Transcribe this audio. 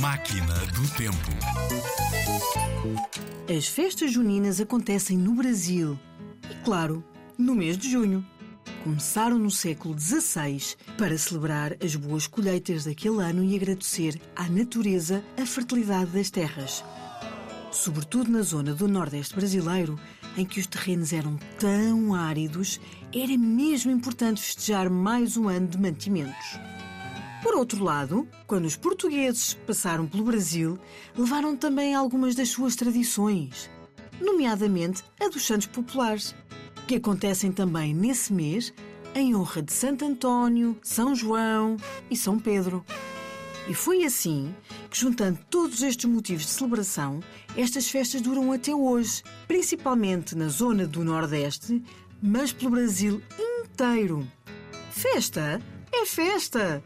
Máquina do Tempo. As festas juninas acontecem no Brasil e, claro, no mês de junho. Começaram no século XVI para celebrar as boas colheitas daquele ano e agradecer à natureza a fertilidade das terras. Sobretudo na zona do Nordeste brasileiro, em que os terrenos eram tão áridos, era mesmo importante festejar mais um ano de mantimentos. Por outro lado, quando os portugueses passaram pelo Brasil, levaram também algumas das suas tradições, nomeadamente a dos Santos Populares, que acontecem também nesse mês em honra de Santo António, São João e São Pedro. E foi assim que, juntando todos estes motivos de celebração, estas festas duram até hoje, principalmente na zona do Nordeste, mas pelo Brasil inteiro. Festa é festa!